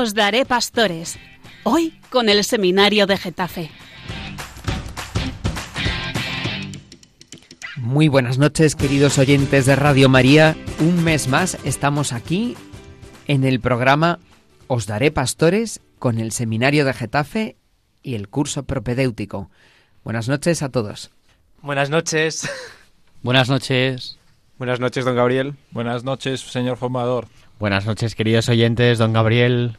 Os daré pastores. Hoy con el Seminario de Getafe. Muy buenas noches, queridos oyentes de Radio María. Un mes más estamos aquí en el programa Os daré pastores con el Seminario de Getafe y el curso propedéutico. Buenas noches a todos. Buenas noches. Buenas noches. Buenas noches, don Gabriel. Buenas noches, señor formador. Buenas noches, queridos oyentes, don Gabriel.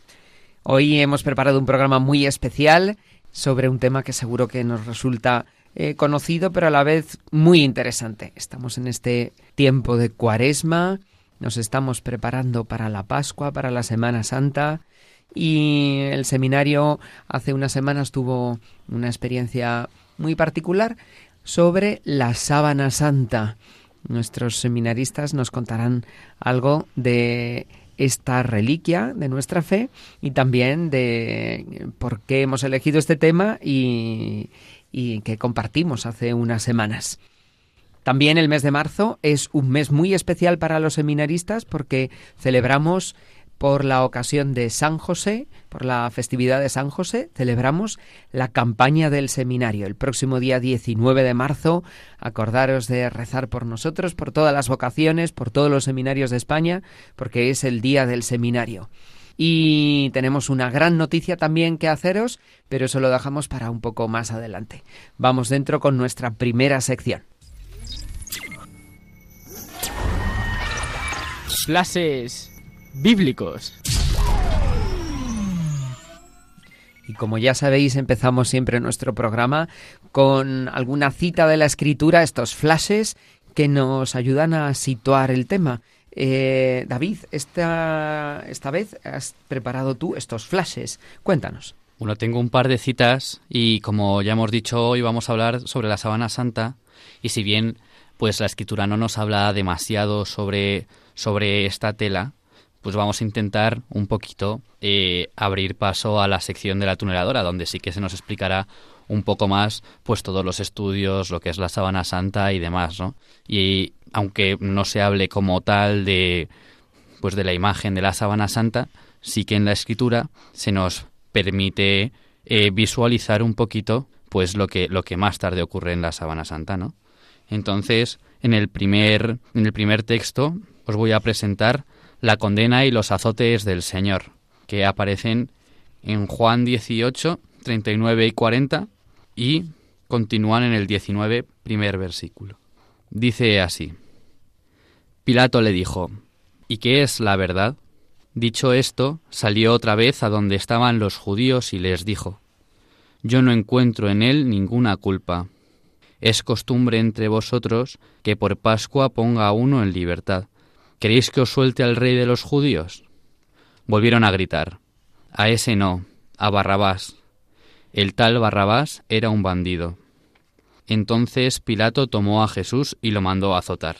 Hoy hemos preparado un programa muy especial sobre un tema que seguro que nos resulta eh, conocido, pero a la vez muy interesante. Estamos en este tiempo de cuaresma, nos estamos preparando para la Pascua, para la Semana Santa, y el seminario hace unas semanas tuvo una experiencia muy particular sobre la sábana santa. Nuestros seminaristas nos contarán algo de esta reliquia de nuestra fe y también de por qué hemos elegido este tema y, y que compartimos hace unas semanas. También el mes de marzo es un mes muy especial para los seminaristas porque celebramos por la ocasión de San José, por la festividad de San José, celebramos la campaña del seminario. El próximo día 19 de marzo, acordaros de rezar por nosotros, por todas las vocaciones, por todos los seminarios de España, porque es el día del seminario. Y tenemos una gran noticia también que haceros, pero eso lo dejamos para un poco más adelante. Vamos dentro con nuestra primera sección. Clases bíblicos. Y como ya sabéis, empezamos siempre nuestro programa con alguna cita de la escritura, estos flashes que nos ayudan a situar el tema. Eh, David, esta, esta vez has preparado tú estos flashes. Cuéntanos. Bueno, tengo un par de citas y como ya hemos dicho, hoy vamos a hablar sobre la Sabana Santa y si bien pues la escritura no nos habla demasiado sobre, sobre esta tela, pues vamos a intentar un poquito eh, abrir paso a la sección de la tuneladora, donde sí que se nos explicará un poco más pues todos los estudios, lo que es la sábana santa y demás, ¿no? Y aunque no se hable como tal de pues de la imagen de la sábana santa, sí que en la escritura se nos permite eh, visualizar un poquito pues lo que lo que más tarde ocurre en la sábana santa, ¿no? Entonces, en el primer en el primer texto os voy a presentar la condena y los azotes del Señor, que aparecen en Juan 18, 39 y 40 y continúan en el 19, primer versículo. Dice así, Pilato le dijo, ¿y qué es la verdad? Dicho esto, salió otra vez a donde estaban los judíos y les dijo, Yo no encuentro en él ninguna culpa. Es costumbre entre vosotros que por Pascua ponga a uno en libertad ¿Queréis que os suelte al rey de los judíos? Volvieron a gritar. A ese no, a Barrabás. El tal Barrabás era un bandido. Entonces Pilato tomó a Jesús y lo mandó a azotar.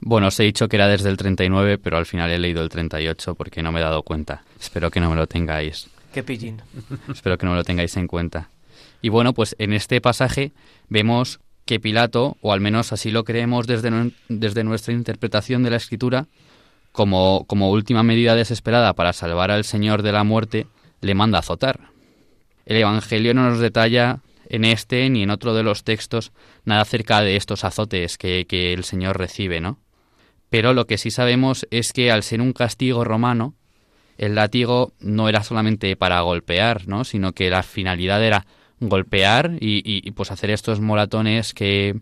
Bueno, os he dicho que era desde el 39, pero al final he leído el 38 porque no me he dado cuenta. Espero que no me lo tengáis. Qué pillín. Espero que no me lo tengáis en cuenta. Y bueno, pues en este pasaje vemos que Pilato, o al menos así lo creemos desde, desde nuestra interpretación de la escritura, como, como última medida desesperada para salvar al Señor de la muerte, le manda azotar. El Evangelio no nos detalla en este ni en otro de los textos nada acerca de estos azotes que, que el Señor recibe, ¿no? Pero lo que sí sabemos es que al ser un castigo romano, el látigo no era solamente para golpear, ¿no? sino que la finalidad era golpear y, pues hacer estos moratones que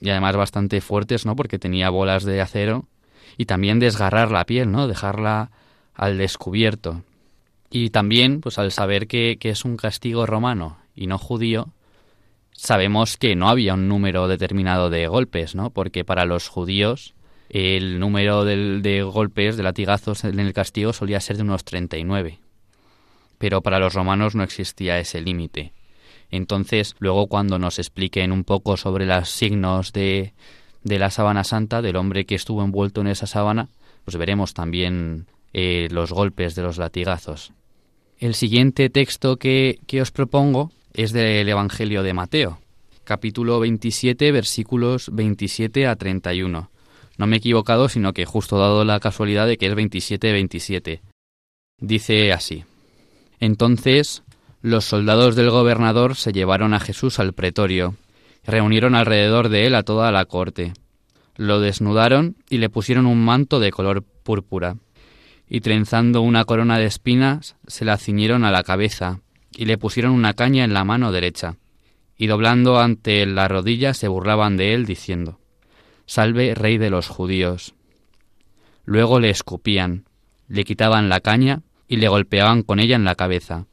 y además bastante fuertes, ¿no? Porque tenía bolas de acero y también desgarrar la piel, ¿no? Dejarla al descubierto. Y también, pues al saber que, es un castigo romano y no judío, sabemos que no había un número determinado de golpes, ¿no? Porque para los judíos el número de, de golpes, de latigazos en el castigo solía ser de unos 39. Pero para los romanos no existía ese límite. Entonces, luego cuando nos expliquen un poco sobre los signos de, de la sábana santa, del hombre que estuvo envuelto en esa sábana, pues veremos también eh, los golpes de los latigazos. El siguiente texto que, que os propongo es del Evangelio de Mateo, capítulo 27, versículos 27 a 31. No me he equivocado, sino que justo dado la casualidad de que es 27-27. Dice así. Entonces los soldados del gobernador se llevaron a Jesús al pretorio, reunieron alrededor de él a toda la corte. Lo desnudaron y le pusieron un manto de color púrpura, y trenzando una corona de espinas se la ciñeron a la cabeza, y le pusieron una caña en la mano derecha, y doblando ante la rodilla se burlaban de él, diciendo Salve, rey de los judíos. Luego le escupían, le quitaban la caña y le golpeaban con ella en la cabeza.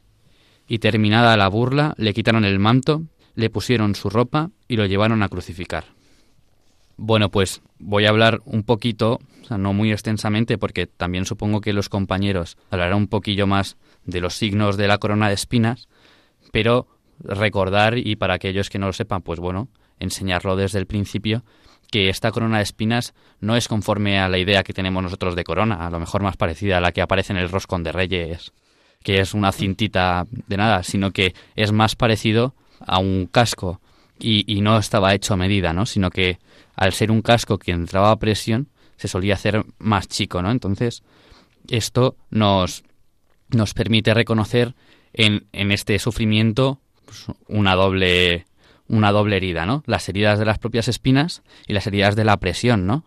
Y terminada la burla, le quitaron el manto, le pusieron su ropa y lo llevaron a crucificar. Bueno, pues voy a hablar un poquito, o sea, no muy extensamente, porque también supongo que los compañeros hablarán un poquillo más de los signos de la corona de espinas, pero recordar, y para aquellos que no lo sepan, pues bueno, enseñarlo desde el principio, que esta corona de espinas no es conforme a la idea que tenemos nosotros de corona, a lo mejor más parecida a la que aparece en el roscón de reyes, que es una cintita de nada, sino que es más parecido a un casco y, no estaba hecho a medida, ¿no? Sino que al ser un casco que entraba a presión, se solía hacer más chico, ¿no? Entonces, esto nos, nos permite reconocer en, en este sufrimiento pues, una doble una doble herida, ¿no? Las heridas de las propias espinas y las heridas de la presión, ¿no?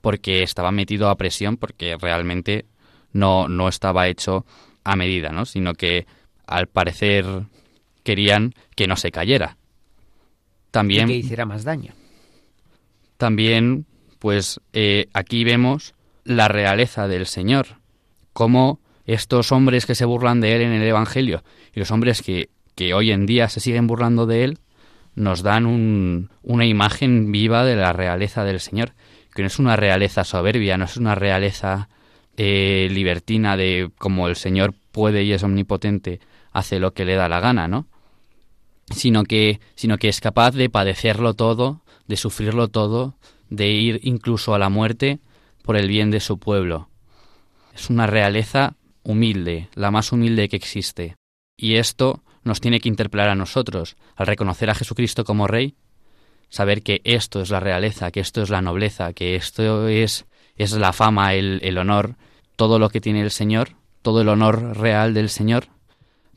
Porque estaba metido a presión porque realmente no, no estaba hecho a medida, ¿no? Sino que al parecer querían que no se cayera. También que hiciera más daño. También, pues eh, aquí vemos la realeza del Señor, cómo estos hombres que se burlan de él en el Evangelio y los hombres que, que hoy en día se siguen burlando de él, nos dan un, una imagen viva de la realeza del Señor, que no es una realeza soberbia, no es una realeza eh, libertina de como el Señor puede y es omnipotente, hace lo que le da la gana, ¿no? Sino que, sino que es capaz de padecerlo todo, de sufrirlo todo, de ir incluso a la muerte por el bien de su pueblo. Es una realeza humilde, la más humilde que existe. Y esto nos tiene que interpelar a nosotros, al reconocer a Jesucristo como Rey, saber que esto es la realeza, que esto es la nobleza, que esto es, es la fama, el, el honor, todo lo que tiene el Señor, todo el honor real del Señor,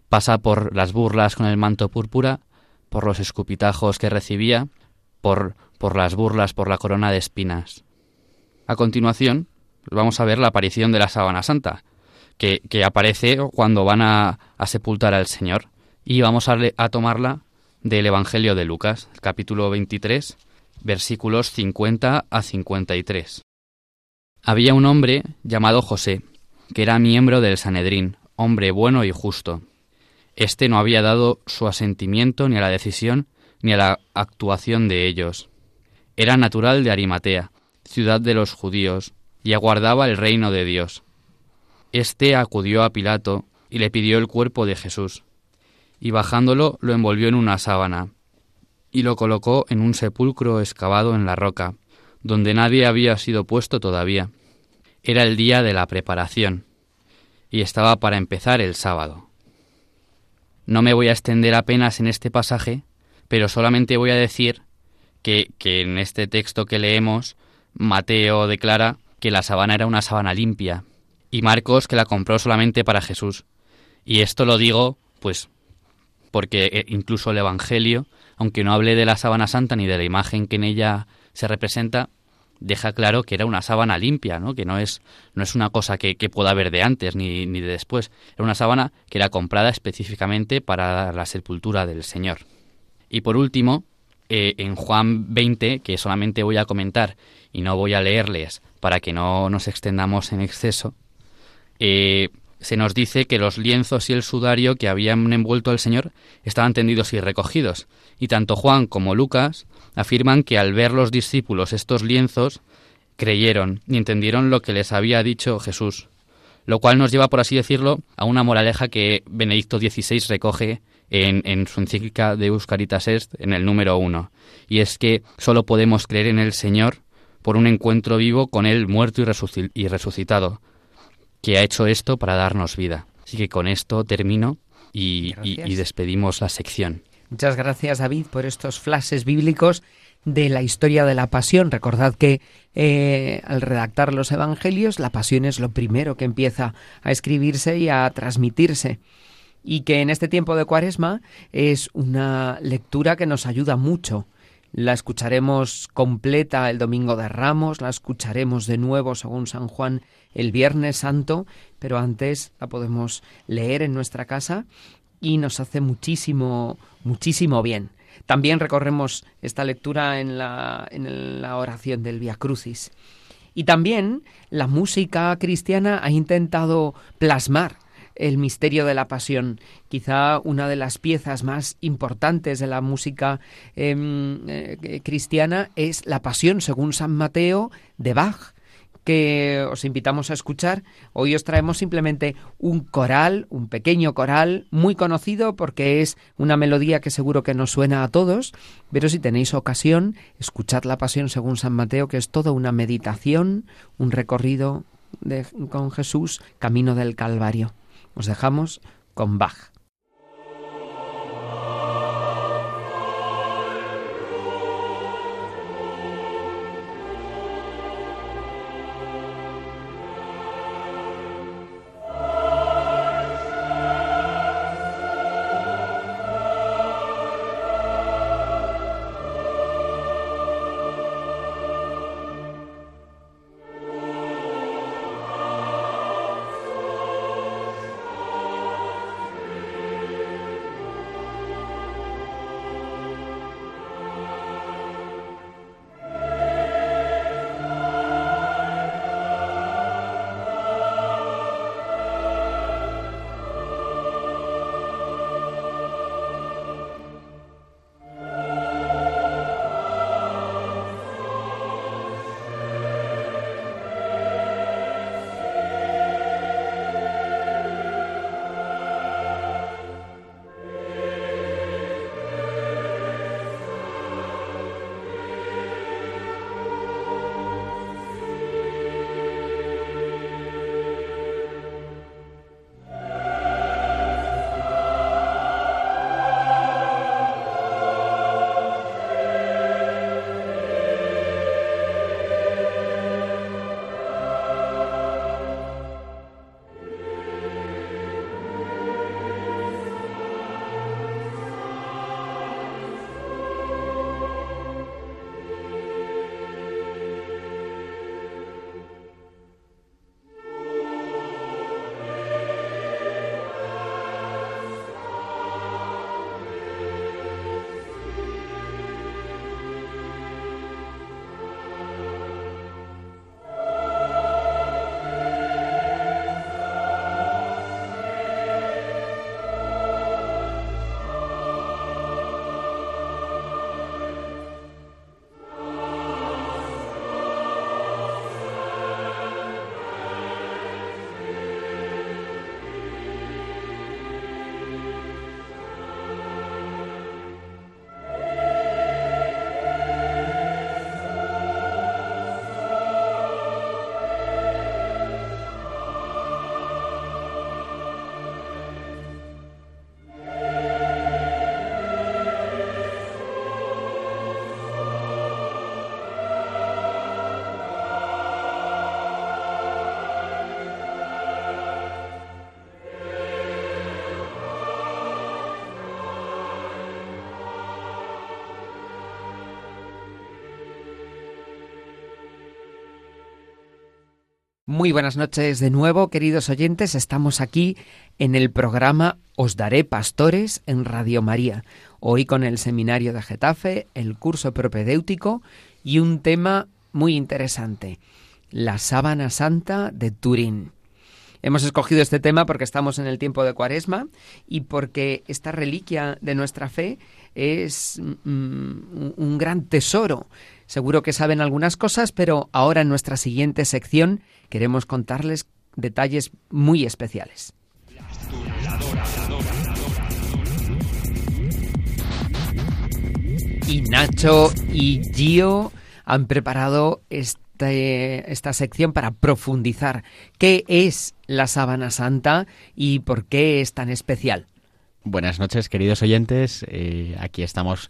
pasa por las burlas con el manto púrpura, por los escupitajos que recibía, por, por las burlas, por la corona de espinas. A continuación, vamos a ver la aparición de la sábana santa, que, que aparece cuando van a, sepultar al Señor y vamos a, a tomarla del Evangelio de Lucas, capítulo 23, versículos 50 a 53. Había un hombre llamado José, que era miembro del Sanedrín, hombre bueno y justo. Este no había dado su asentimiento ni a la decisión ni a la actuación de ellos. Era natural de Arimatea, ciudad de los judíos, y aguardaba el reino de Dios. Este acudió a Pilato y le pidió el cuerpo de Jesús y bajándolo lo envolvió en una sábana, y lo colocó en un sepulcro excavado en la roca, donde nadie había sido puesto todavía. Era el día de la preparación, y estaba para empezar el sábado. No me voy a extender apenas en este pasaje, pero solamente voy a decir que, que en este texto que leemos, Mateo declara que la sábana era una sábana limpia, y Marcos que la compró solamente para Jesús. Y esto lo digo, pues, porque eh, incluso el Evangelio, aunque no hable de la sábana santa ni de la imagen que en ella se representa, deja claro que era una sábana limpia, ¿no? que no es, no es una cosa que, pueda haber de antes ni, ni de después. Era una sábana que era comprada específicamente para la sepultura del Señor. Y por último, eh, en Juan 20, que solamente voy a comentar y no voy a leerles para que no nos extendamos en exceso, eh, se nos dice que los lienzos y el sudario que habían envuelto al Señor estaban tendidos y recogidos, y tanto Juan como Lucas afirman que al ver los discípulos estos lienzos, creyeron y entendieron lo que les había dicho Jesús, lo cual nos lleva, por así decirlo, a una moraleja que Benedicto XVI recoge en, en su encíclica de Euscaritas Est en el número uno, y es que solo podemos creer en el Señor por un encuentro vivo con Él muerto y resucitado, que ha hecho esto para darnos vida. Así que con esto termino y, y, y despedimos la sección. Muchas gracias, David, por estos flashes bíblicos de la historia de la pasión. Recordad que eh, al redactar los evangelios, la pasión es lo primero que empieza a escribirse y a transmitirse. Y que en este tiempo de cuaresma es una lectura que nos ayuda mucho. La escucharemos completa el domingo de Ramos, la escucharemos de nuevo según San Juan el Viernes Santo, pero antes la podemos leer en nuestra casa y nos hace muchísimo, muchísimo bien. También recorremos esta lectura en la, en la oración del Via Crucis. Y también la música cristiana ha intentado plasmar el misterio de la pasión, quizá una de las piezas más importantes de la música em, eh, cristiana es la pasión según San Mateo de Bach que os invitamos a escuchar. Hoy os traemos simplemente un coral, un pequeño coral, muy conocido porque es una melodía que seguro que nos suena a todos, pero si tenéis ocasión, escuchad la Pasión según San Mateo, que es toda una meditación, un recorrido con Jesús, camino del Calvario. Os dejamos con Bach. Muy buenas noches de nuevo, queridos oyentes. Estamos aquí en el programa Os Daré Pastores en Radio María. Hoy con el Seminario de Getafe, el curso propedéutico y un tema muy interesante, la sábana santa de Turín. Hemos escogido este tema porque estamos en el tiempo de Cuaresma y porque esta reliquia de nuestra fe es mm, un gran tesoro. Seguro que saben algunas cosas, pero ahora en nuestra siguiente sección queremos contarles detalles muy especiales. Y Nacho y Gio han preparado este, esta sección para profundizar qué es la sábana santa y por qué es tan especial. Buenas noches, queridos oyentes. Eh, aquí estamos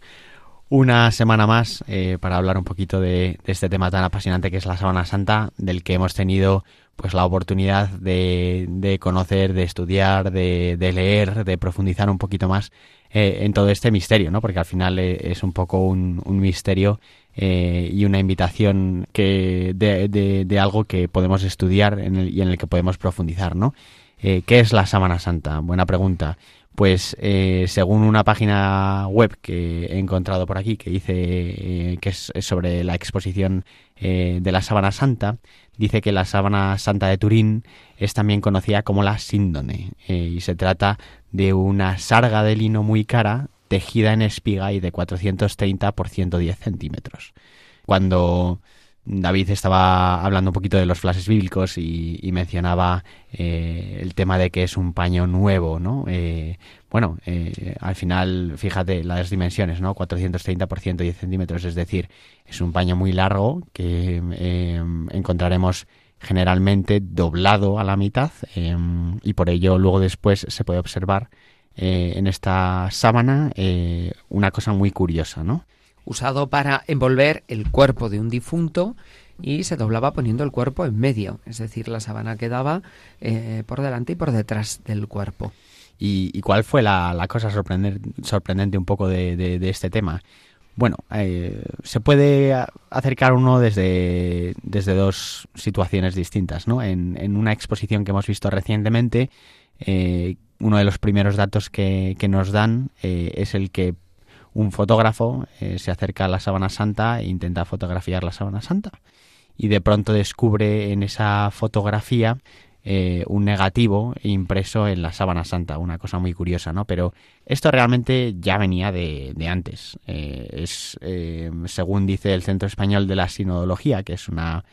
una semana más eh, para hablar un poquito de, este tema tan apasionante que es la Sábana Santa, del que hemos tenido pues la oportunidad de, conocer, de estudiar, de, leer, de profundizar un poquito más eh, en todo este misterio, ¿no? Porque al final es un poco un, misterio y una invitación que de, algo que podemos estudiar y en el que podemos profundizar, ¿no? ¿Qué es la Sábana Santa? Buena pregunta. Pues eh, según una página web que he encontrado por aquí que dice eh, que es, sobre la exposición eh, de la sábana santa, dice que la sábana santa de Turín es también conocida como la síndone y se trata de una sarga de lino muy cara tejida en espiga y de 430 por 110 centímetros. Cuando David estaba hablando un poquito de los flashes bíblicos y, mencionaba eh, el tema de que es un paño nuevo, ¿no? Eh, bueno, eh, al final, fíjate las dimensiones, ¿no? 430 por 110 centímetros, es decir, es un paño muy largo que encontraremos generalmente doblado a la mitad y por ello luego después se puede observar en esta sábana una cosa muy curiosa, ¿no? Usado para envolver el cuerpo de un difunto y se doblaba poniendo el cuerpo en medio, es decir, la sábana quedaba eh, por delante y por detrás del cuerpo. ¿Y, cuál fue la, cosa sorprendente un poco de, este tema? Bueno, eh, se puede acercar uno desde, desde dos situaciones distintas. ¿no? En, una exposición que hemos visto recientemente, eh, uno de los primeros datos que, que nos dan es el que un fotógrafo eh, se acerca a la sábana santa e intenta fotografiar la sábana santa y de pronto descubre en esa fotografía eh, un negativo impreso en la sábana santa, una cosa muy curiosa, ¿no? Pero esto realmente ya venía de, antes. Eh, es, según dice el Centro Español de la Sinodología, que es una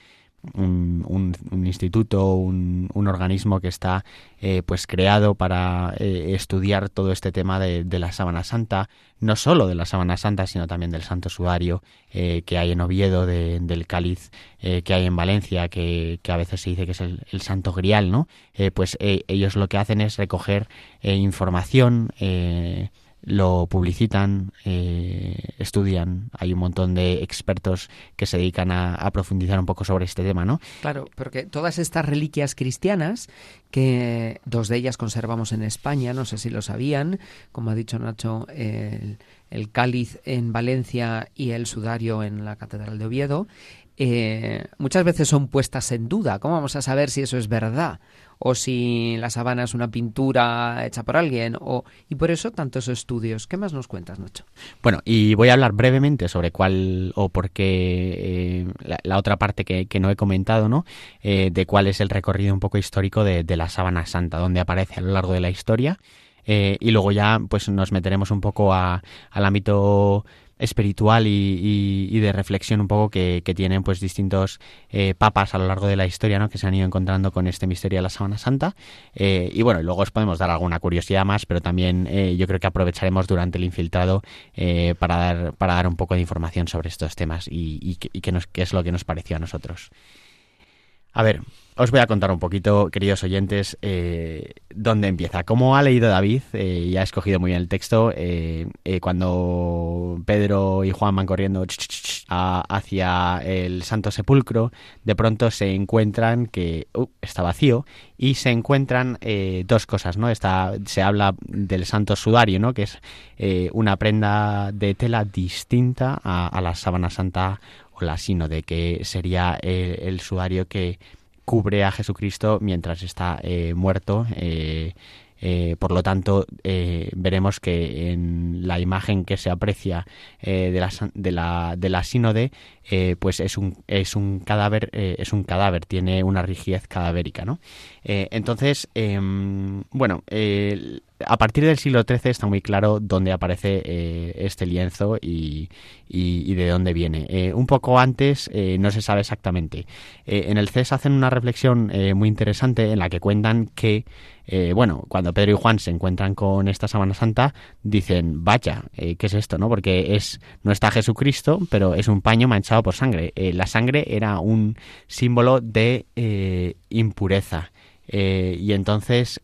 un, instituto, un, organismo que está eh, pues creado para eh, estudiar todo este tema de, la sábana santa, no solo de la sábana santa, sino también del santo sudario eh, que hay en Oviedo, del cáliz que hay en Valencia, que, a veces se dice que es el, el santo grial, ¿no? pues ellos lo que hacen es recoger información lo publicitan, eh, estudian. Hay un montón de expertos que se dedican a, profundizar un poco sobre este tema, ¿no? Claro, porque todas estas reliquias cristianas, que dos de ellas conservamos en España, no sé si lo sabían, como ha dicho Nacho, el, cáliz en Valencia y el sudario en la Catedral de Oviedo, eh, muchas veces son puestas en duda. ¿Cómo vamos a saber si eso es verdad? o si la sabana es una pintura hecha por alguien, o, y por eso tantos estudios. ¿Qué más nos cuentas, Nacho? Bueno, y voy a hablar brevemente sobre cuál o por qué eh, la, otra parte que, no he comentado, ¿no? Eh, de cuál es el recorrido un poco histórico de, la sábana santa, donde aparece a lo largo de la historia. Eh, y luego ya pues nos meteremos un poco a, al ámbito espiritual y, de reflexión un poco que, tienen pues distintos eh, papas a lo largo de la historia ¿no? que se han ido encontrando con este misterio de la Sábana Santa eh, y bueno luego os podemos dar alguna curiosidad más pero también eh, yo creo que aprovecharemos durante el infiltrado para dar para dar un poco de información sobre estos temas y, y, qué, nos, qué es lo que nos pareció a nosotros a ver os voy a contar un poquito, queridos oyentes, eh, dónde empieza. Como ha leído David, eh, y ha escogido muy bien el texto, eh, cuando Pedro y Juan van corriendo hacia el Santo Sepulcro, de pronto se encuentran que uh, está vacío y se encuentran dos cosas, ¿no? Se habla del Santo Sudario, ¿no? Que es una prenda de tela distinta a, la sábana santa o la sino de que sería el sudario que cubre a Jesucristo mientras está eh, muerto. Eh, eh, por lo tanto, veremos que en la imagen que se aprecia de, la, de, la, de la sínode, pues es un, es un cadáver, es un cadáver, tiene una rigidez cadavérica, ¿no? entonces, em, bueno, a partir del siglo XIII está muy claro dónde aparece eh, este lienzo y, de dónde viene. Eh, un poco antes eh, no se sabe exactamente. en el CES hacen una reflexión muy interesante en la que cuentan que, bueno, cuando Pedro y Juan se encuentran con esta Sábana Santa, dicen, vaya, ¿qué es esto? no Porque es no está Jesucristo, pero es un paño manchado por sangre. la sangre era un símbolo de impureza. y entonces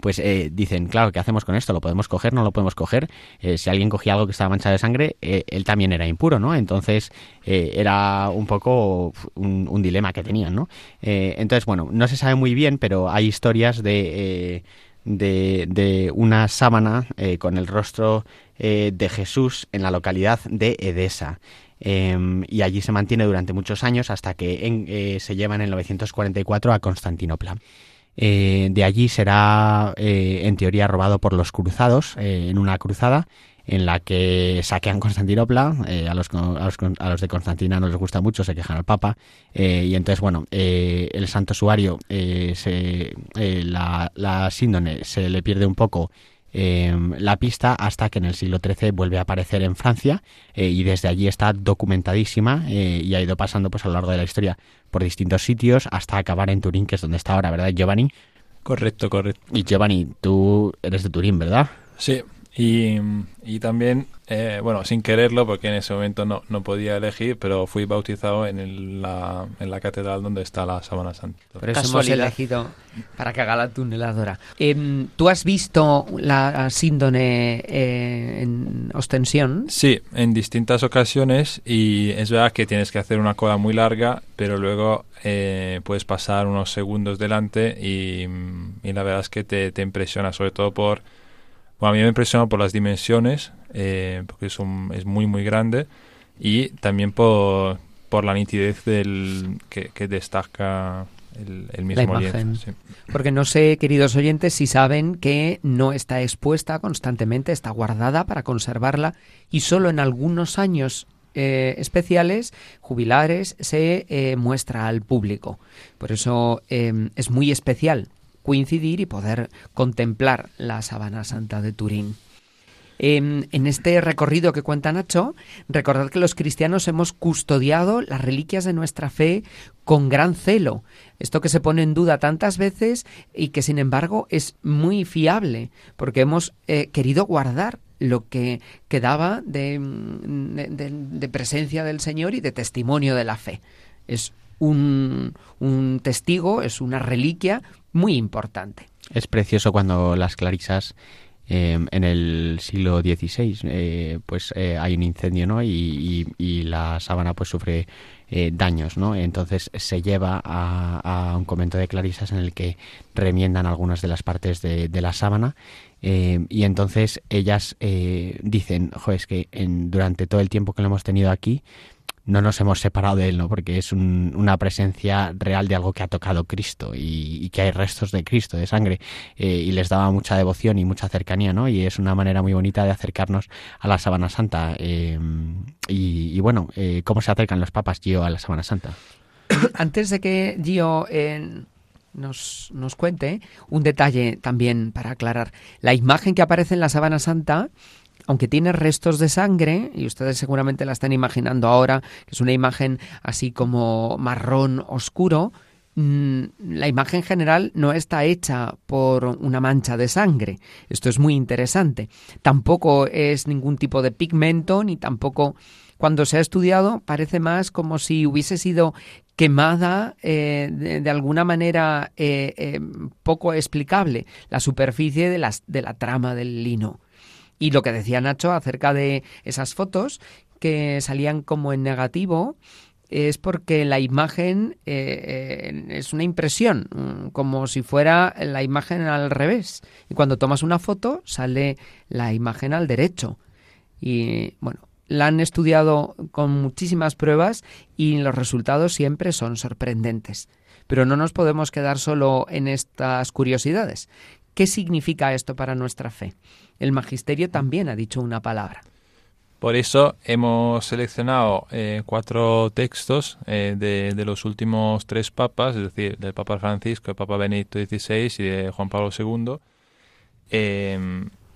pues eh, dicen, claro, ¿qué hacemos con esto? ¿Lo podemos coger? ¿No lo podemos coger? Eh, si alguien cogía algo que estaba manchado de sangre, eh, él también era impuro, ¿no? Entonces era un poco un, dilema que tenían, ¿no? entonces, bueno, no se sabe muy bien, pero hay historias de, de, una sábana con el rostro de Jesús en la localidad de Edesa. Em, y allí se mantiene durante muchos años hasta que se lleva en el 944 a Constantinopla. Eh, de allí será, eh, en teoría, robado por los cruzados eh, en una cruzada en la que saquean Constantinopla, a los, a, los, de Constantina no les gusta mucho, se quejan al Papa, y entonces, bueno, el santo usuario, se, la, la síndone se le pierde un poco Em, la pista hasta que en el siglo XIII vuelve a aparecer en Francia eh, y desde allí está documentadísima eh, y ha ido pasando pues a lo largo de la historia por distintos sitios hasta acabar en Turín, que es donde está ahora, ¿verdad, Giovanni? Correcto, correcto. Y Giovanni, tú eres de Turín, ¿verdad? Sí, y, y también, eh, bueno, sin quererlo, porque en ese momento no, no podía elegir, pero fui bautizado en, la, en la catedral donde está la Sábana Santa. Por eso hemos elegido para que haga la tuneladora. Em, ¿Tú has visto la síndone eh, en ostensión? Sí, en distintas ocasiones y es verdad que tienes que hacer una cola muy larga, pero luego eh, puedes pasar unos segundos delante y, y la verdad es que te, te impresiona, sobre todo por bueno, a mí me impresionó por las dimensiones, eh, porque es, es muy, muy grande, y también por, por la nitidez del, que, destaca el, mismo lienzo. Porque no sé, queridos oyentes, si saben que no está expuesta constantemente, está guardada para conservarla y solo en algunos años eh, especiales, jubilares, se eh, muestra al público. Por eso es muy especial coincidir y poder contemplar la Sabana Santa de Turín. En, este recorrido que cuenta Nacho, recordad que los cristianos hemos custodiado las reliquias de nuestra fe con gran celo. Esto que se pone en duda tantas veces y que sin embargo es muy fiable, porque hemos eh, querido guardar lo que quedaba de, de, presencia del Señor y de testimonio de la fe. Es un, un testigo, es una reliquia muy importante. Es precioso cuando las clarisas em, en el siglo XVI eh, pues eh, hay un incendio ¿no? y, la sábana pues sufre eh, daños ¿no? entonces se lleva a, un convento de clarisas en el que remiendan algunas de las partes de, la sábana em, y entonces ellas dicen es que en, durante todo el tiempo que lo hemos tenido aquí no nos hemos separado de él, ¿no? Porque es una presencia real de algo que ha tocado Cristo y, que hay restos de Cristo, de sangre, eh, y les daba mucha devoción y mucha cercanía, ¿no? Y es una manera muy bonita de acercarnos a la Sábana Santa. Eh, y, bueno, eh, ¿cómo se acercan los papas, Gio, a la Sábana Santa? Antes de que Gio nos, nos cuente, un detalle también para aclarar. La imagen que aparece en la Sábana Santa aunque tiene restos de sangre, y ustedes seguramente la están imaginando ahora, que es una imagen así como marrón oscuro, mm, la imagen general no está hecha por una mancha de sangre. Esto es muy interesante. Tampoco es ningún tipo de pigmento, ni tampoco cuando se ha estudiado parece más como si hubiese sido quemada eh, de, alguna manera eh, eh, poco explicable la superficie de, la trama del lino. Y lo que decía Nacho acerca de esas fotos que salían como en negativo, es porque la imagen eh, eh, es una impresión, mm, como si fuera la imagen al revés. Y cuando tomas una foto sale la imagen al derecho. Y bueno, la han estudiado con muchísimas pruebas y los resultados siempre son sorprendentes. Pero no nos podemos quedar solo en estas curiosidades. ¿Qué significa esto para nuestra fe? El magisterio también ha dicho una palabra. Por eso hemos seleccionado eh, cuatro textos eh, de, los últimos tres papas, es decir, del Papa Francisco, el Papa Benedicto XVI y de Juan Pablo II,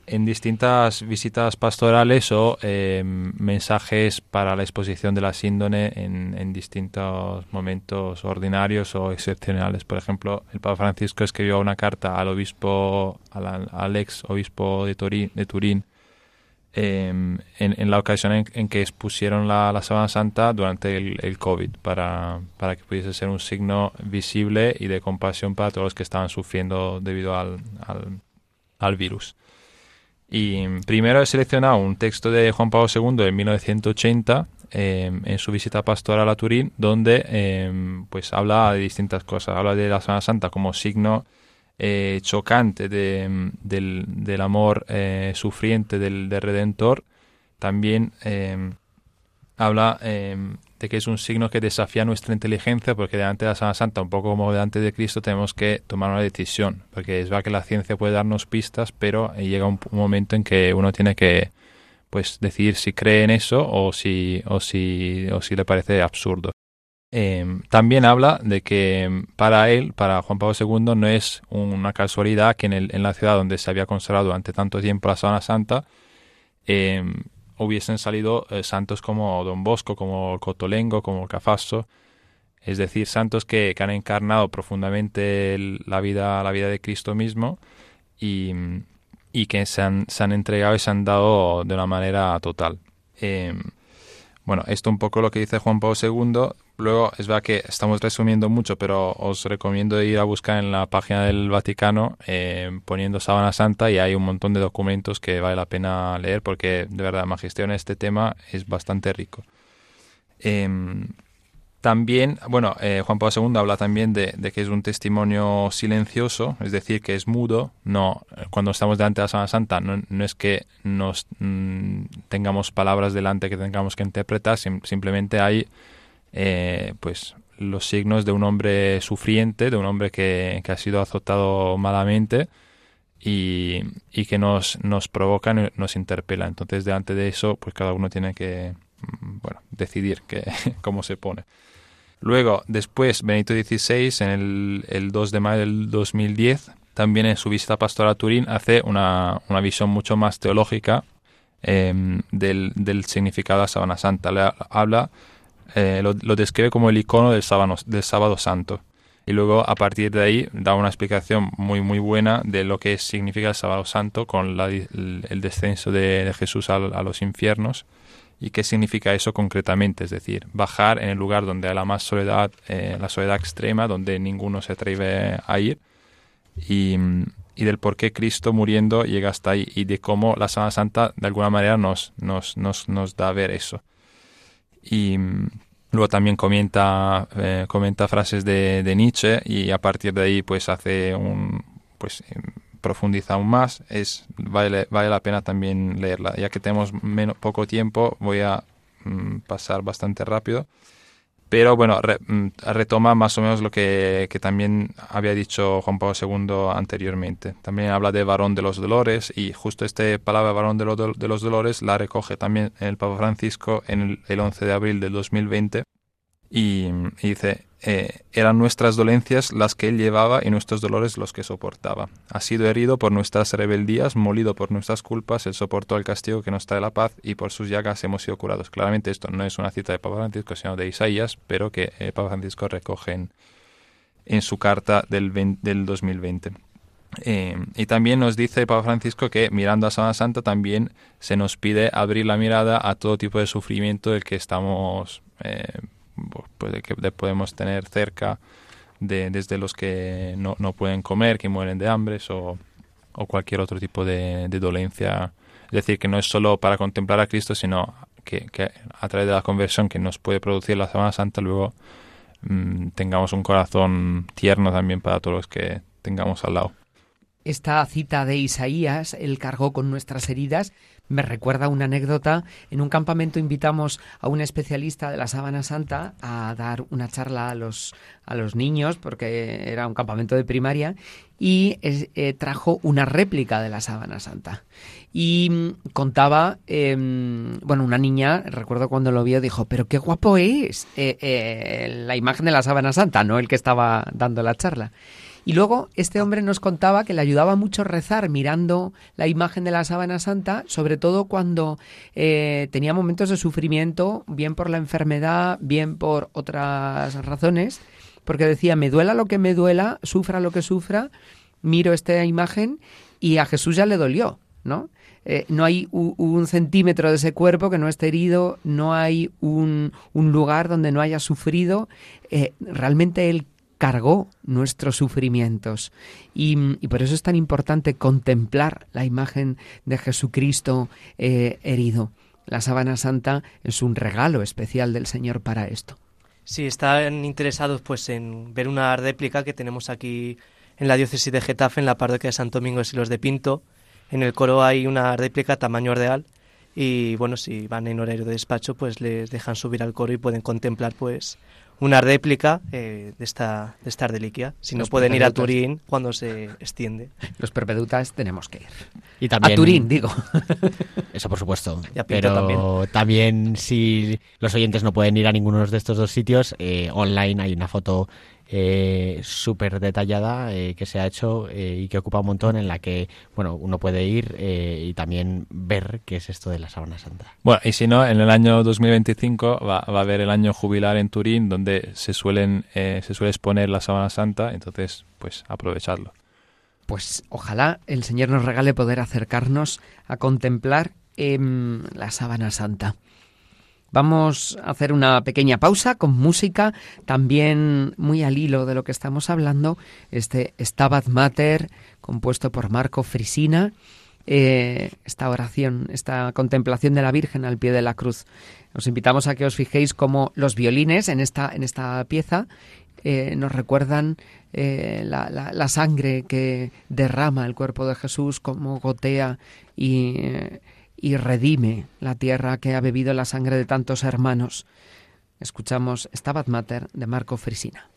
en distintas visitas pastorales o em, mensajes para la exposición de la síndone en, distintos momentos ordinarios o excepcionales. Por ejemplo, el Papa Francisco escribió una carta al obispo, al, ex obispo de, Turín, de Turín em, en, la ocasión en, que expusieron la, la sábana santa durante el, COVID, para, para, que pudiese ser un signo visible y de compasión para todos los que estaban sufriendo debido al, al, virus. Y primero he seleccionado un texto de Juan Pablo II de 1980 em, en su visita pastoral a Turín, donde em, pues habla de distintas cosas. Habla de la Sábana Santa como signo eh, chocante de, del, del, amor eh, sufriente del, Redentor, también eh, habla de que es un signo que desafía nuestra inteligencia, porque delante de la Sana Santa, un poco como delante de Cristo, tenemos que tomar una decisión, porque es verdad que la ciencia puede darnos pistas, pero llega un, momento en que uno tiene que pues decidir si cree en eso o si, o si, o si le parece absurdo. Em, también habla de que em, para él, para Juan Pablo II, no es una casualidad que en, el, en la ciudad donde se había conservado durante tanto tiempo la Sábana Santa em, hubiesen salido eh, santos como Don Bosco, como Cotolengo, como Cafaso, es decir, santos que, han encarnado profundamente la, vida, la vida de Cristo mismo y, y que se han, se han, entregado y se han dado de una manera total. bueno, esto un poco lo que dice Juan Pablo II Luego, es verdad que estamos resumiendo mucho, pero os recomiendo ir a buscar en la página del Vaticano eh, poniendo Sábana Santa y hay un montón de documentos que vale la pena leer porque de verdad, magisterio en este tema es bastante rico. Em, también, bueno, eh, Juan Pablo II habla también de, que es un testimonio silencioso, es decir, que es mudo. No, cuando estamos delante de la Sábana Santa, no, es que nos mm, tengamos palabras delante que tengamos que interpretar, simplemente hay eh, pues los signos de un hombre sufriente, de un hombre que, ha sido azotado malamente y, que nos, nos provoca, nos interpela. Entonces, delante de eso, pues cada uno tiene que mm, bueno, decidir que, cómo se pone. Luego, después, Benito XVI, en el, 2 de mayo del 2010, también en su visita pastoral a Turín, hace una, visión mucho más teológica em, del, del, significado de la Sábana Santa. Le habla eh, lo, describe como el icono del sábado, del sábado santo. Y luego a partir de ahí da una explicación muy muy buena de lo que significa el sábado santo con el, descenso de, Jesús a, los infiernos y qué significa eso concretamente, es decir, bajar en el lugar donde hay la más soledad, eh, la soledad extrema, donde ninguno se atreve a ir. Y, y, del por qué Cristo muriendo llega hasta ahí y de cómo la Sábana Santa de alguna manera nos, nos, nos, nos da a ver eso. Y luego también comenta, eh, comenta frases de, de, Nietzsche y a partir de ahí pues hace un pues em, profundiza aún más. Es vale, vale la pena también leerla. Ya que tenemos menos, poco tiempo voy a mm, pasar bastante rápido pero bueno, mm, retoma más o menos lo que, también había dicho Juan Pablo II anteriormente. También habla de varón de los dolores y justo esta palabra varón de, de los dolores la recoge también el Papa Francisco en el, el 11 de abril del 2020 y, dice, eh, eran nuestras dolencias las que él llevaba y nuestros dolores los que soportaba. Ha sido herido por nuestras rebeldías, molido por nuestras culpas, él soportó el castigo que nos trae la paz y por sus llagas hemos sido curados. Claramente esto no es una cita de Papa Francisco, sino de Isaías, pero que eh, Papa Francisco recoge en, su carta del, del 2020. Eh, y también nos dice Papa Francisco que mirando a Semana Santa también se nos pide abrir la mirada a todo tipo de sufrimiento del que estamos pues, que podemos tener cerca de, desde los que no, no, pueden comer, que mueren de hambre o, o cualquier otro tipo de, dolencia. Es decir, que no es solo para contemplar a Cristo, sino que, que a través de la conversión que nos puede producir la Semana Santa, luego mm, tengamos un corazón tierno también para todos los que tengamos al lado. Esta cita de Isaías, Él cargó con nuestras heridas, me recuerda una anécdota. En un campamento invitamos a un especialista de la sábana santa a dar una charla a los, a los niños, porque era un campamento de primaria, y eh, trajo una réplica de la sábana santa. Y mm, contaba, em, bueno, una niña, recuerdo cuando lo vio, dijo, pero qué guapo es eh, eh, la imagen de la sábana santa, no el que estaba dando la charla. Y luego este hombre nos contaba que le ayudaba mucho rezar mirando la imagen de la sábana santa, sobre todo cuando eh, tenía momentos de sufrimiento, bien por la enfermedad, bien por otras razones, porque decía, me duela lo que me duela, sufra lo que sufra, miro esta imagen y a Jesús ya le dolió, ¿no? eh, no hay un centímetro de ese cuerpo que no esté herido, no hay un, lugar donde no haya sufrido. Eh, realmente Él cargó nuestros sufrimientos. Y, por eso es tan importante contemplar la imagen de Jesucristo eh, herido. La sábana santa es un regalo especial del Señor para esto. Sí, están interesados pues en ver una réplica que tenemos aquí en la diócesis de Getafe, en la parroquia de Santo Domingo de Silos de Pinto. En el coro hay una réplica tamaño real y bueno, si van en horario de despacho, pues les dejan subir al coro y pueden contemplar pues una réplica eh, de, esta, de esta reliquia. Si no pueden ir a Turín cuando se extiende. Los perpetutas tenemos que ir. Y también, a Turín, digo. Eso por supuesto. Pero también. también. si los oyentes no pueden ir a ninguno de estos dos sitios, eh, online hay una foto eh, súper detallada eh, que se ha hecho eh, y que ocupa un montón en la que bueno uno puede ir eh, y también ver qué es esto de la sábana santa. Bueno, y si no, en el año 2025 va, va a haber el año jubilar en Turín donde se suelen se suele exponer la sábana santa, entonces pues aprovecharlo. Pues ojalá el Señor nos regale poder acercarnos a contemplar em, la sábana santa. Vamos a hacer una pequeña pausa con música, también muy al hilo de lo que estamos hablando, este Stabat Mater, compuesto por Marco Frisina, eh, esta oración, esta contemplación de la Virgen al pie de la cruz. Os invitamos a que os fijéis cómo los violines en esta, en esta pieza eh, nos recuerdan eh, la, la, sangre que derrama el cuerpo de Jesús, como gotea y y redime la tierra que ha bebido la sangre de tantos hermanos. Escuchamos Stabat Mater de Marco Frisina.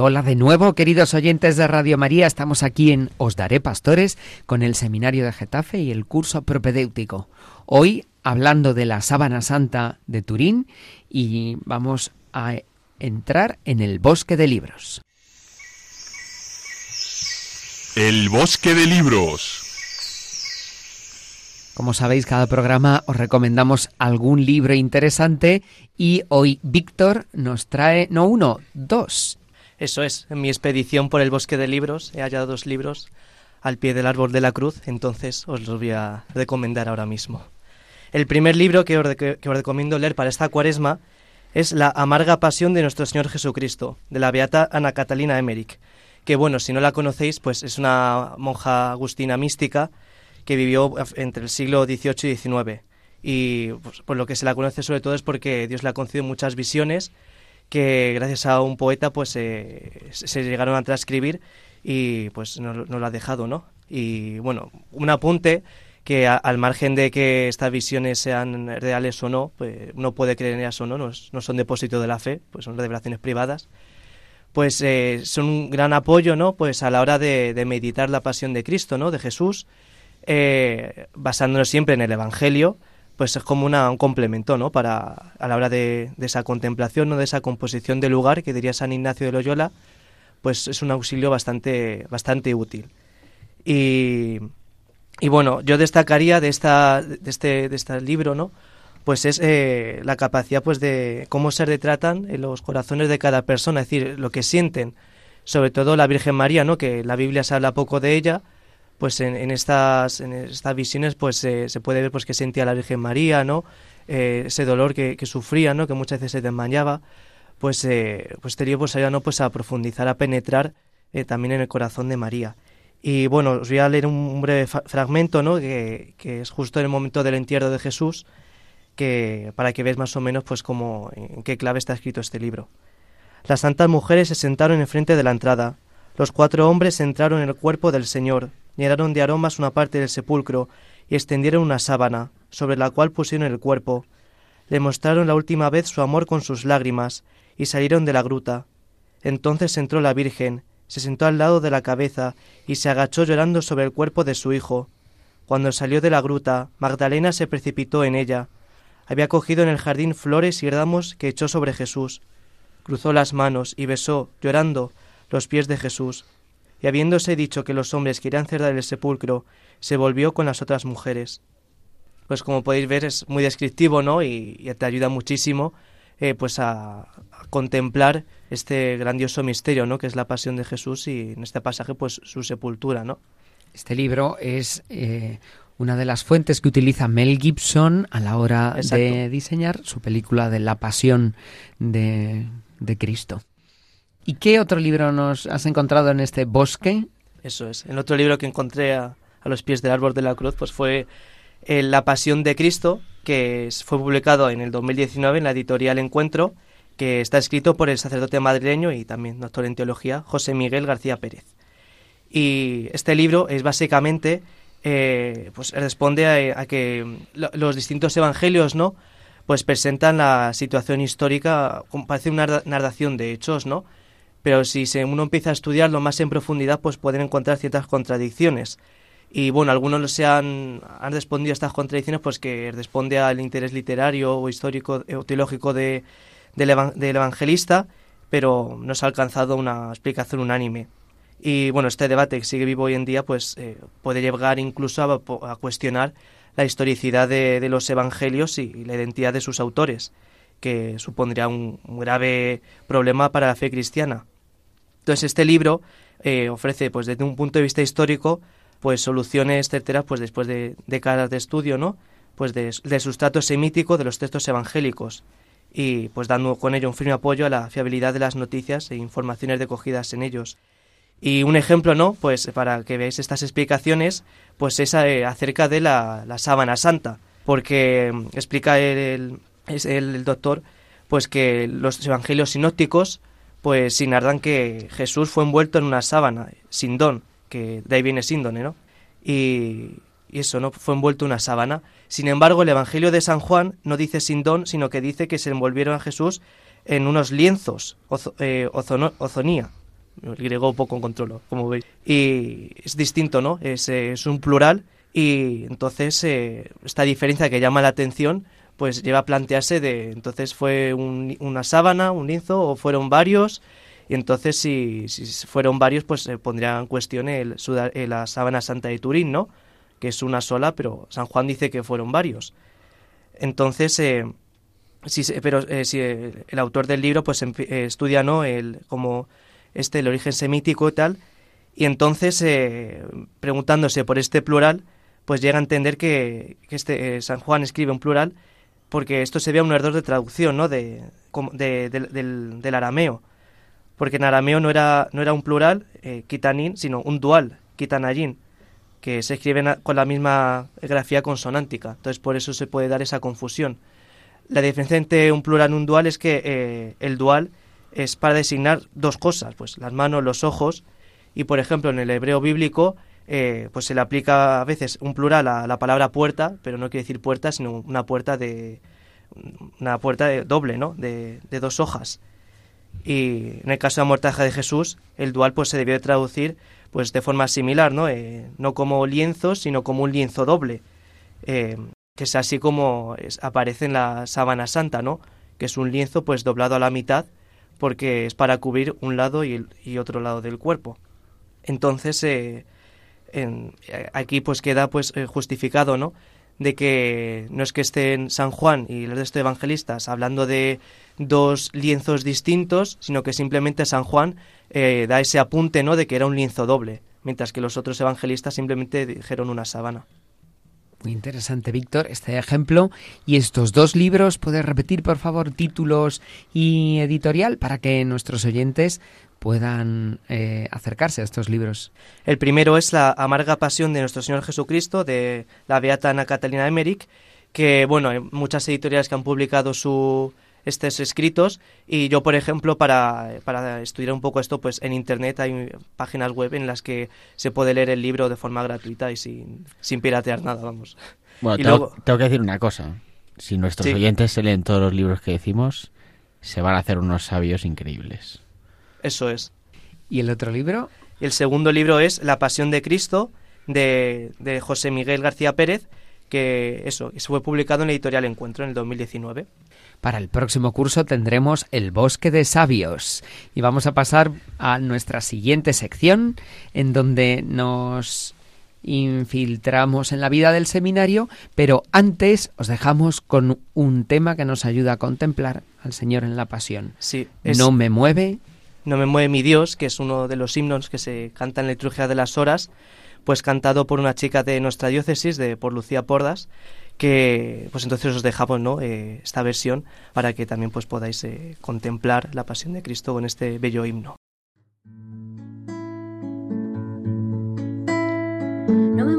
Hola de nuevo, queridos oyentes de Radio María. Estamos aquí en Os Daré Pastores con el Seminario de Getafe y el curso propedéutico. Hoy hablando de la Sábana Santa de Turín y vamos a entrar en el bosque de libros. El bosque de libros. Como sabéis, cada programa os recomendamos algún libro interesante y hoy Víctor nos trae no uno, dos. Eso es, en mi expedición por el bosque de libros he hallado dos libros al pie del árbol de la cruz, entonces os los voy a recomendar ahora mismo. El primer libro que os, recomiendo leer para esta cuaresma es La amarga pasión de nuestro Señor Jesucristo, de la beata Ana Catalina Emmerich, que bueno, si no la conocéis, pues es una monja agustina mística que vivió entre el siglo XVIII y XIX. Y pues, por lo que se la conoce sobre todo es porque Dios le ha concedido muchas visiones que gracias a un poeta pues eh, se llegaron a transcribir y pues no, lo ha dejado, ¿no? Y bueno, un apunte que al margen de que estas visiones sean reales o no, pues uno puede creer en ellas o no, no, son depósito de la fe, pues son revelaciones privadas, pues eh, son un gran apoyo, ¿no? Pues a la hora de, meditar la pasión de Cristo, ¿no? De Jesús, eh, basándonos siempre en el Evangelio, pues es como una, un complemento, ¿no? Para a la hora de, de esa contemplación, ¿no? De esa composición de lugar que diría San Ignacio de Loyola, pues es un auxilio bastante, bastante útil. Y, y bueno, yo destacaría de, esta, de, este, de este libro, ¿no? Pues es eh, la capacidad pues de cómo se retratan en los corazones de cada persona, es decir, lo que sienten, sobre todo la Virgen María, ¿no? Que la Biblia se habla poco de ella, pues en, estas, estas visiones pues se puede ver pues que sentía la Virgen María, ¿no? Eh, ese dolor que, sufría, ¿no? Que muchas veces se desmayaba pues, eh, pues te pues ¿no? pues a profundizar, a penetrar eh, también en el corazón de María. Y bueno, os voy a leer un breve fragmento, ¿no? Que, que, es justo en el momento del entierro de Jesús, que para que veáis más o menos pues cómo, en qué clave está escrito este libro. Las santas mujeres se sentaron enfrente de la entrada. Los cuatro hombres entraron en el cuerpo del Señor, llenaron de aromas una parte del sepulcro y extendieron una sábana, sobre la cual pusieron el cuerpo. Le mostraron la última vez su amor con sus lágrimas, y salieron de la gruta. Entonces entró la Virgen, se sentó al lado de la cabeza y se agachó llorando sobre el cuerpo de su hijo. Cuando salió de la gruta, Magdalena se precipitó en ella. Había cogido en el jardín flores y ramos que echó sobre Jesús. Cruzó las manos y besó, llorando, los pies de Jesús. Y habiéndose dicho que los hombres querían cerrar el sepulcro, se volvió con las otras mujeres. Pues como podéis ver es muy descriptivo, ¿no? Y, y te ayuda muchísimo eh, pues a, contemplar este grandioso misterio, ¿no? Que es la pasión de Jesús y en este pasaje, pues su sepultura, ¿no? Este libro es eh, una de las fuentes que utiliza Mel Gibson a la hora de diseñar su película de la pasión de, de Cristo. ¿Y qué otro libro nos has encontrado en este bosque? Eso es. El otro libro que encontré a, a los pies del árbol de la cruz, pues fue eh, La Pasión de Cristo, que fue publicado en el 2019 en la editorial Encuentro, que está escrito por el sacerdote madrileño y también doctor en teología, José Miguel García Pérez. Y este libro es básicamente, eh, pues responde a, que los distintos evangelios, ¿no? Pues presentan la situación histórica, parece una narración de hechos, ¿no? Pero si uno empieza a estudiarlo más en profundidad, pues pueden encontrar ciertas contradicciones. Y bueno, algunos se han, han respondido a estas contradicciones pues que responde al interés literario o histórico o teológico de, del, evangelista, pero no se ha alcanzado una explicación unánime. Y bueno, este debate que sigue vivo hoy en día pues eh, puede llegar incluso a, cuestionar la historicidad de, los evangelios y, la identidad de sus autores, que supondría un, grave problema para la fe cristiana. Entonces este libro eh, ofrece pues desde un punto de vista histórico pues soluciones certeras pues después de décadas de estudio, ¿no? Pues de, del sustrato semítico de los textos evangélicos y pues dando con ello un firme apoyo a la fiabilidad de las noticias e informaciones recogidas en ellos. Y un ejemplo, ¿no? Pues para que veáis estas explicaciones, pues es eh, acerca de la, la, sábana santa, porque mm, explica el, el, el, doctor pues que los evangelios sinópticos pues sin que Jesús fue envuelto en una sábana, sin don, que de ahí viene síndone, ¿no? Y, eso, ¿no? Fue envuelto en una sábana. Sin embargo, el Evangelio de San Juan no dice sin don, sino que dice que se envolvieron a Jesús en unos lienzos, eh, ozonía, el griego poco controlo, como veis, y es distinto, ¿no? Es, es un plural y entonces eh, esta diferencia que llama la atención pues lleva a plantearse de entonces fue una sábana, un lienzo o fueron varios y entonces si, si fueron varios pues se pondría en cuestión el, eh, la sábana santa de Turín, ¿no? Que es una sola, pero San Juan dice que fueron varios. Entonces, eh, pero si el autor del libro pues estudia, ¿no? El, como este el origen semítico y tal y entonces preguntándose por este plural pues llega a entender que, este eh, San Juan escribe un plural porque esto se ve un error de traducción ¿no? de, del, arameo. Porque en arameo no era, no era un plural, eh, kitanin, sino un dual, kitanayin, que se escriben con la misma grafía consonántica. Entonces por eso se puede dar esa confusión. La diferencia entre un plural y un dual es que eh, el dual es para designar dos cosas, pues las manos, los ojos, y por ejemplo en el hebreo bíblico eh, pues se le aplica a veces un plural a la palabra puerta, pero no quiere decir puerta, sino una puerta de una puerta de, doble, ¿no? De, dos hojas. Y en el caso de la mortaja de Jesús, el dual pues se debió de traducir pues de forma similar, ¿no? Eh, no como lienzo, sino como un lienzo doble, eh, que es así como aparece en la sábana santa, ¿no? Que es un lienzo pues doblado a la mitad, porque es para cubrir un lado y, y otro lado del cuerpo. Entonces, en, aquí pues queda pues eh, justificado, ¿no? De que no es que estén San Juan y el resto de evangelistas hablando de dos lienzos distintos, sino que simplemente San Juan eh, da ese apunte, ¿no? De que era un lienzo doble, mientras que los otros evangelistas simplemente dijeron una sábana. Muy interesante, Víctor, este ejemplo. Y estos dos libros, ¿puedes repetir, por favor, títulos y editorial para que nuestros oyentes puedan eh, acercarse a estos libros. El primero es La amarga pasión de nuestro Señor Jesucristo, de la beata Ana Catalina Emmerich, que, bueno, hay muchas editoriales que han publicado su, estos escritos y yo, por ejemplo, para, para estudiar un poco esto, pues en Internet hay páginas web en las que se puede leer el libro de forma gratuita y sin, sin piratear nada, vamos. Bueno, tengo, tengo, que decir una cosa. Si nuestros oyentes se leen todos los libros que decimos, se van a hacer unos sabios increíbles. Eso es. ¿Y el otro libro? El segundo libro es La Pasión de Cristo de, de José Miguel García Pérez, que eso, fue publicado en la editorial Encuentro en el 2019. Para el próximo curso tendremos El Bosque de Sabios y vamos a pasar a nuestra siguiente sección en donde nos infiltramos en la vida del seminario, pero antes os dejamos con un tema que nos ayuda a contemplar al Señor en la pasión. Sí, No me mueve no me mueve mi Dios, que es uno de los himnos que se canta en la liturgia de las horas, pues cantado por una chica de nuestra diócesis, de por Lucía Pordas, que pues entonces os dejamos ¿no? Eh, esta versión para que también pues podáis eh, contemplar la pasión de Cristo con este bello himno. No me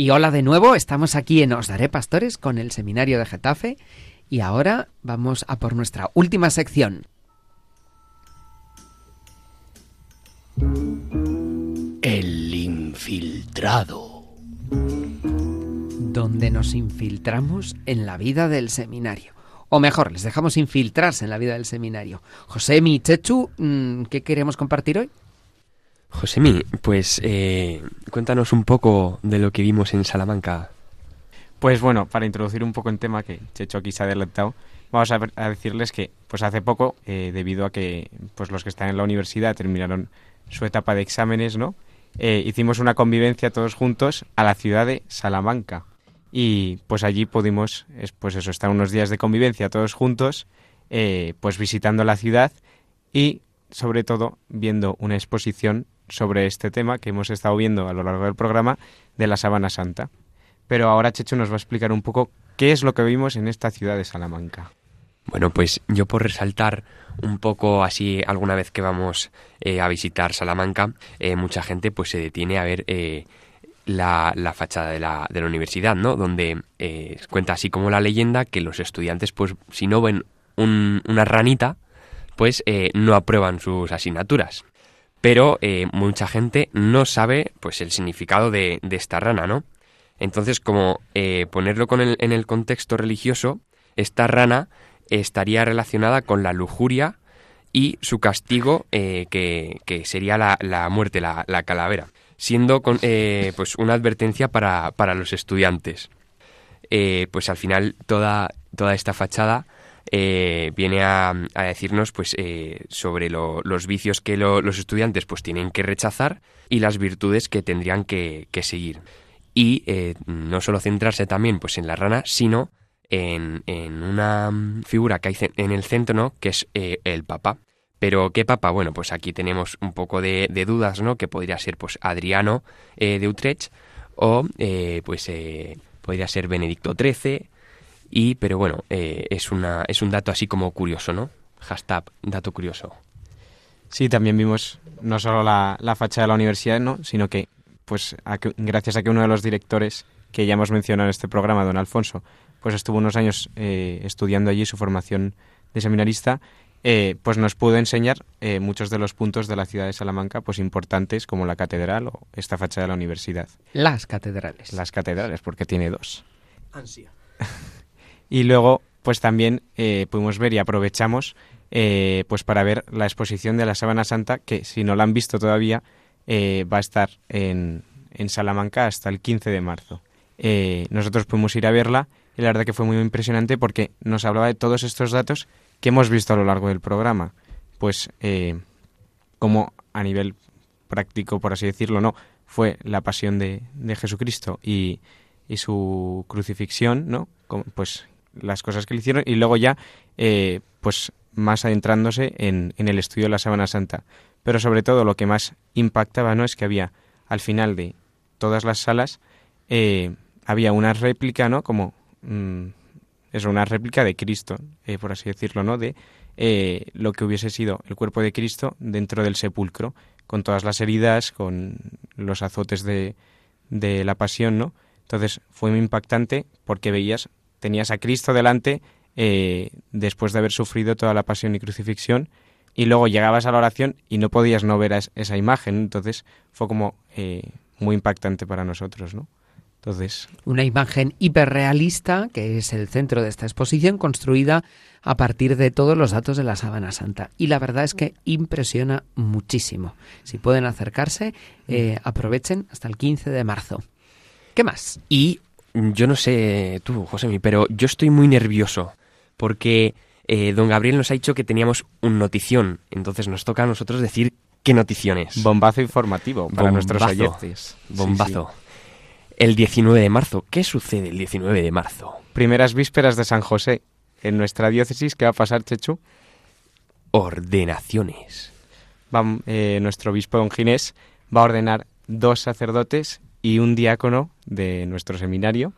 Y hola de nuevo, estamos aquí en Os Daré Pastores con el Seminario de Getafe y ahora vamos a por nuestra última sección. El infiltrado. donde nos infiltramos en la vida del seminario. O mejor, les dejamos infiltrarse en la vida del seminario. José, mi Chechu, mm, ¿qué queremos compartir hoy? Josemi, pues eh, cuéntanos un poco de lo que vimos en Salamanca. Pues bueno, para introducir un poco en tema, que Checho aquí se ha adelantado, vamos a, ver- a decirles que pues hace poco, eh, debido a que pues los que están en la universidad terminaron su etapa de exámenes, ¿no? Eh, hicimos una convivencia todos juntos a la ciudad de Salamanca. Y pues allí pudimos, es- pues eso, estar unos días de convivencia todos juntos, eh, pues visitando la ciudad y sobre todo viendo una exposición sobre este tema que hemos estado viendo a lo largo del programa de la Sábana Santa. Pero ahora Checho nos va a explicar un poco qué es lo que vimos en esta ciudad de Salamanca. Bueno, pues yo por resaltar un poco así alguna vez que vamos eh, a visitar Salamanca, eh, mucha gente pues se detiene a ver eh, la, la fachada de la, de la universidad, ¿no? Donde cuenta así como la leyenda que los estudiantes pues si no ven un- una ranita, pues no aprueban sus asignaturas. Pero eh, mucha gente no sabe pues el significado de, esta rana, ¿no? Entonces, como eh, ponerlo con el- en el contexto religioso, esta rana estaría relacionada con la lujuria y su castigo, eh, que, que sería la, la muerte, la, la calavera, siendo con, pues una advertencia para, para los estudiantes. Pues al final toda, toda esta fachada eh, viene a, decirnos pues eh, sobre lo- los vicios que lo- los estudiantes pues tienen que rechazar y las virtudes que tendrían que, seguir. Y eh, no solo centrarse también pues en la rana sino en, en una mm, figura que hay en el centro ¿no? que es el papa pero qué papa bueno pues aquí tenemos un poco de, dudas no que podría ser pues Adriano de Utrecht o pues podría ser Benedicto XIII y pero bueno eh, es una es un dato así como curioso no hashtag dato curioso Sí, también vimos no solo la, la fachada de la universidad, ¿no? sino que, pues, a que- gracias a que uno de los directores que ya hemos mencionado en este programa, don Alfonso, pues estuvo unos años eh, estudiando allí su formación de seminarista, eh, pues nos pudo enseñar eh, muchos de los puntos de la ciudad de Salamanca, pues importantes como la catedral o esta fachada de la universidad. Las catedrales. Las catedrales, porque tiene dos. Ansia. Y luego, pues también eh, pudimos ver y aprovechamos eh, pues para ver la exposición de la Sábana Santa, que si no la han visto todavía, eh, va a estar en, en Salamanca hasta el 15 de marzo. Eh, nosotros pudimos ir a verla y la verdad que fue muy impresionante porque nos hablaba de todos estos datos que hemos visto a lo largo del programa. Pues eh, como a nivel práctico, por así decirlo, no, fue la pasión de, de Jesucristo y, y su crucifixión, ¿no? Pues las cosas que le hicieron y luego ya, eh, pues más adentrándose en, en el estudio de la Sábana Santa. Pero sobre todo lo que más impactaba, ¿no? Es que había al final de todas las salas eh, había una réplica, ¿no? Como mm, es una réplica de Cristo, eh, por así decirlo, ¿no? De lo que hubiese sido el cuerpo de Cristo dentro del sepulcro, con todas las heridas, con los azotes de, de la pasión, ¿no? Entonces fue muy impactante porque veías, tenías a Cristo delante eh, después de haber sufrido toda la pasión y crucifixión y luego llegabas a la oración y no podías no ver es- esa imagen, entonces fue como eh, muy impactante para nosotros, ¿no? Entonces, Una imagen hiperrealista, que es el centro de esta exposición, construida a partir de todos los datos de la Sábana Santa. Y la verdad es que impresiona muchísimo. Si pueden acercarse, eh, aprovechen hasta el 15 de marzo. ¿Qué más? Y yo no sé tú, Josemi, pero yo estoy muy nervioso porque eh, don Gabriel nos ha dicho que teníamos un notición. Entonces nos toca a nosotros decir qué notición es. bombazo informativo para nuestros Bombazo. oyentes. Sí, Bombazo. El 19 de marzo, ¿qué sucede el 19 de marzo? Primeras vísperas de San José. En nuestra diócesis, ¿qué va a pasar, Chechu? Ordenaciones. Va, eh, nuestro obispo don Ginés va a ordenar dos sacerdotes y un diácono de nuestro seminario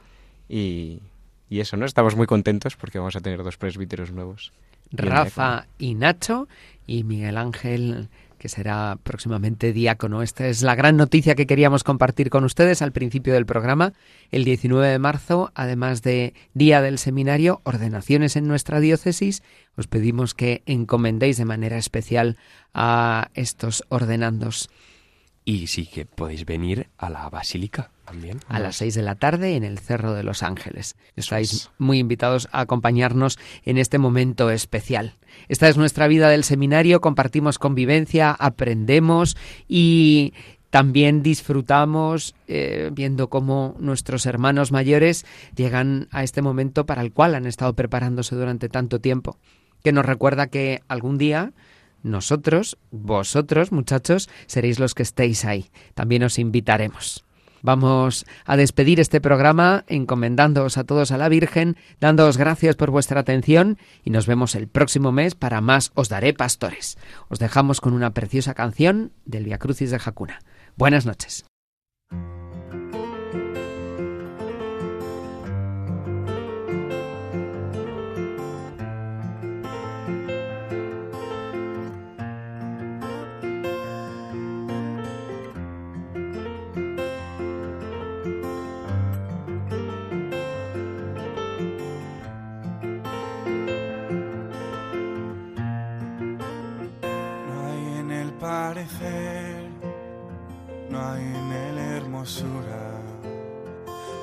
y, y eso, ¿no? Estamos muy contentos porque vamos a tener dos presbíteros nuevos. Rafa y Nacho y Miguel Ángel que será próximamente diácono. Esta es la gran noticia que queríamos compartir con ustedes al principio del programa. El 19 de marzo, además de Día del Seminario, ordenaciones en nuestra diócesis, os pedimos que encomendéis de manera especial a estos ordenandos. Y sí que podéis venir a la basílica también. a las seis de la tarde en el Cerro de los Ángeles. Estáis muy invitados a acompañarnos en este momento especial. Esta es nuestra vida del seminario, compartimos convivencia, aprendemos y también disfrutamos eh, viendo cómo nuestros hermanos mayores llegan a este momento para el cual han estado preparándose durante tanto tiempo, que nos recuerda que algún día nosotros, vosotros, muchachos, seréis los que estéis ahí. También os invitaremos. Vamos a despedir este programa encomendándoos a todos a la Virgen, dándoos gracias por vuestra atención y nos vemos el próximo mes para más Os daré pastores. Os dejamos con una preciosa canción del Via Crucis de Jacuna. Buenas noches. No hay en el hermosura,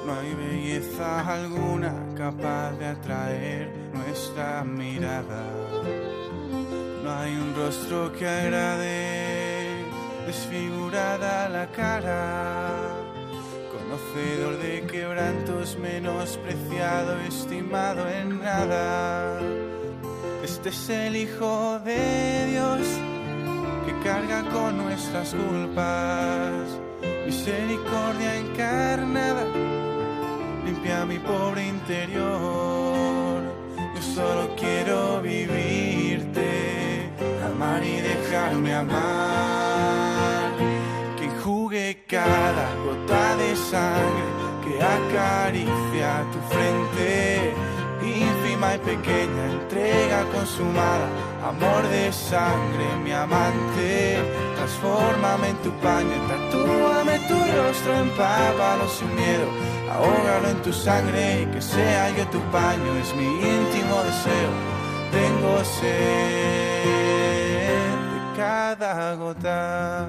no hay belleza alguna capaz de atraer nuestra mirada. No hay un rostro que agrade, desfigurada la cara, conocedor de quebrantos, menospreciado, estimado en nada. Este es el Hijo de Dios carga con nuestras culpas. Misericordia encarnada, limpia mi pobre interior. Yo solo quiero vivirte, amar y dejarme amar. Que enjugue cada gota de sangre que acaricia tu frente ínfima y pequeña entrega consumada, amor de sangre, mi amante, transfórmame en tu paño, tatúame tu rostro, empápalo sin miedo, ahógalo en tu sangre y que sea yo tu paño, es mi íntimo deseo, tengo sed de cada gota.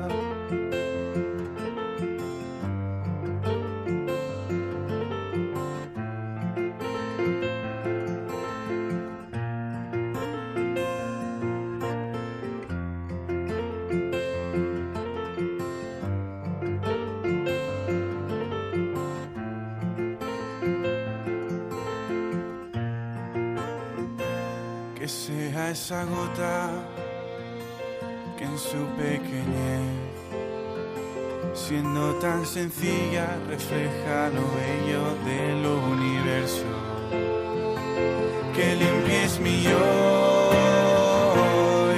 Esa gota que en su pequeñez, siendo tan sencilla, refleja lo bello del universo. Que limpies mi yo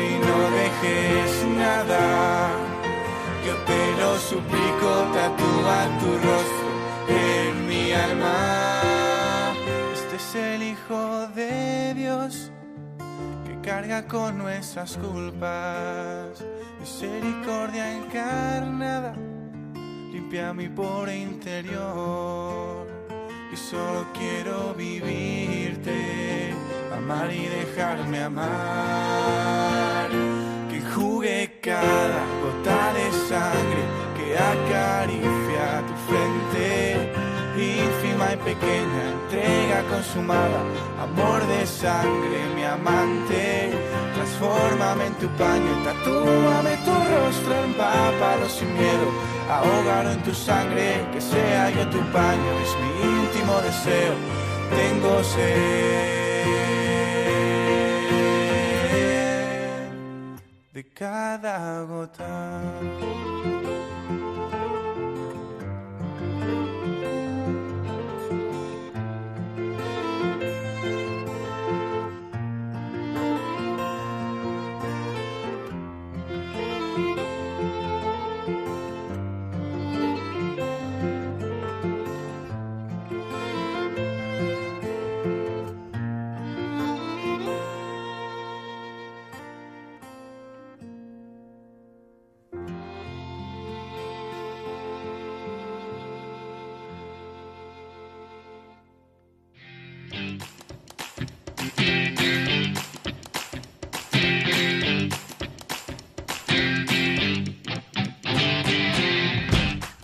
y no dejes nada. Yo te lo suplico, tatúa tu rostro en mi alma. Este es el Hijo de Dios carga con nuestras culpas. Misericordia encarnada, limpia mi pobre interior. Y solo quiero vivirte, amar y dejarme amar. Que jugue cada gota de sangre que acaricia pequeña entrega consumada, amor de sangre, mi amante. Transfórmame en tu paño, tatúame tu rostro, empápalo sin miedo, ahógalo en tu sangre, que sea yo tu paño, es mi íntimo deseo. Tengo sed de cada gota.